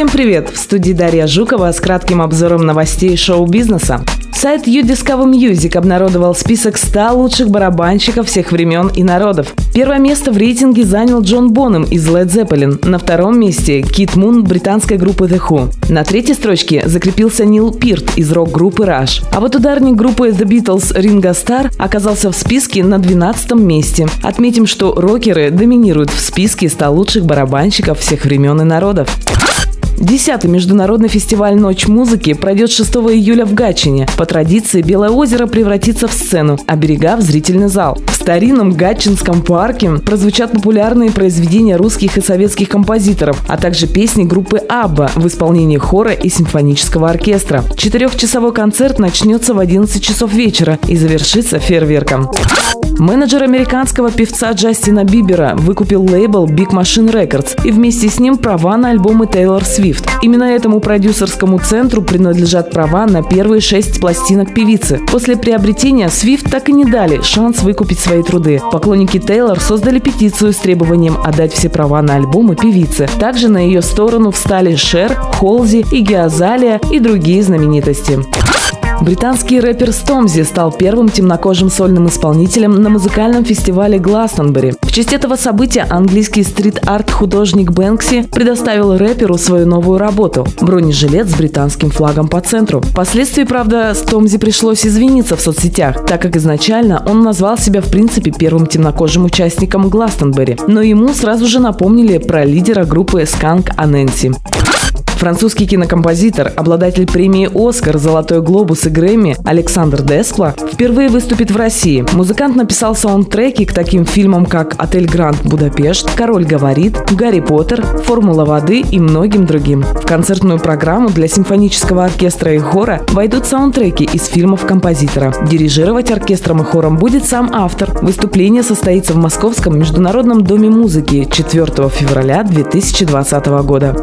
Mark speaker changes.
Speaker 1: Всем привет! В студии Дарья Жукова с кратким обзором новостей шоу-бизнеса. Сайт You Discover Music обнародовал список 100 лучших барабанщиков всех времен и народов. Первое место в рейтинге занял Джон Бонем из Led Zeppelin. На втором месте Кит Мун британской группы The Who. На третьей строчке закрепился Нил Пирт из рок-группы Rush. А вот ударник группы The Beatles Ринго Стар оказался в списке на 12 месте. Отметим, что рокеры доминируют в списке 100 лучших барабанщиков всех времен и народов. Десятый международный фестиваль «Ночь музыки» пройдет 6 июля в Гатчине. По традиции Белое озеро превратится в сцену, а берега – в зрительный зал. В старинном Гатчинском парке прозвучат популярные произведения русских и советских композиторов, а также песни группы «Абба» в исполнении хора и симфонического оркестра. Четырехчасовой концерт начнется в 11 часов вечера и завершится фейерверком. Менеджер американского певца Джастина Бибера выкупил лейбл Big Machine Records и вместе с ним права на альбомы Тейлор Свифт. Именно этому продюсерскому центру принадлежат права на первые шесть пластинок певицы. После приобретения Свифт так и не дали шанс выкупить свои труды. Поклонники Тейлор создали петицию с требованием отдать все права на альбомы певицы. Также на ее сторону встали Шер, Холзи, и Геозалия и другие знаменитости. Британский рэпер Стомзи стал первым темнокожим сольным исполнителем на музыкальном фестивале Гластонбери. В честь этого события английский стрит-арт художник Бэнкси предоставил рэперу свою новую работу – бронежилет с британским флагом по центру. Впоследствии, правда, Стомзи пришлось извиниться в соцсетях, так как изначально он назвал себя в принципе первым темнокожим участником Гластонбери, но ему сразу же напомнили про лидера группы Сканк Анэнси. Французский кинокомпозитор, обладатель премии «Оскар», «Золотой глобус» и «Грэмми» Александр Дескла впервые выступит в России. Музыкант написал саундтреки к таким фильмам, как «Отель Гранд Будапешт», «Король говорит», «Гарри Поттер», «Формула воды» и многим другим. В концертную программу для симфонического оркестра и хора войдут саундтреки из фильмов композитора. Дирижировать оркестром и хором будет сам автор. Выступление состоится в Московском международном доме музыки 4 февраля 2020 года.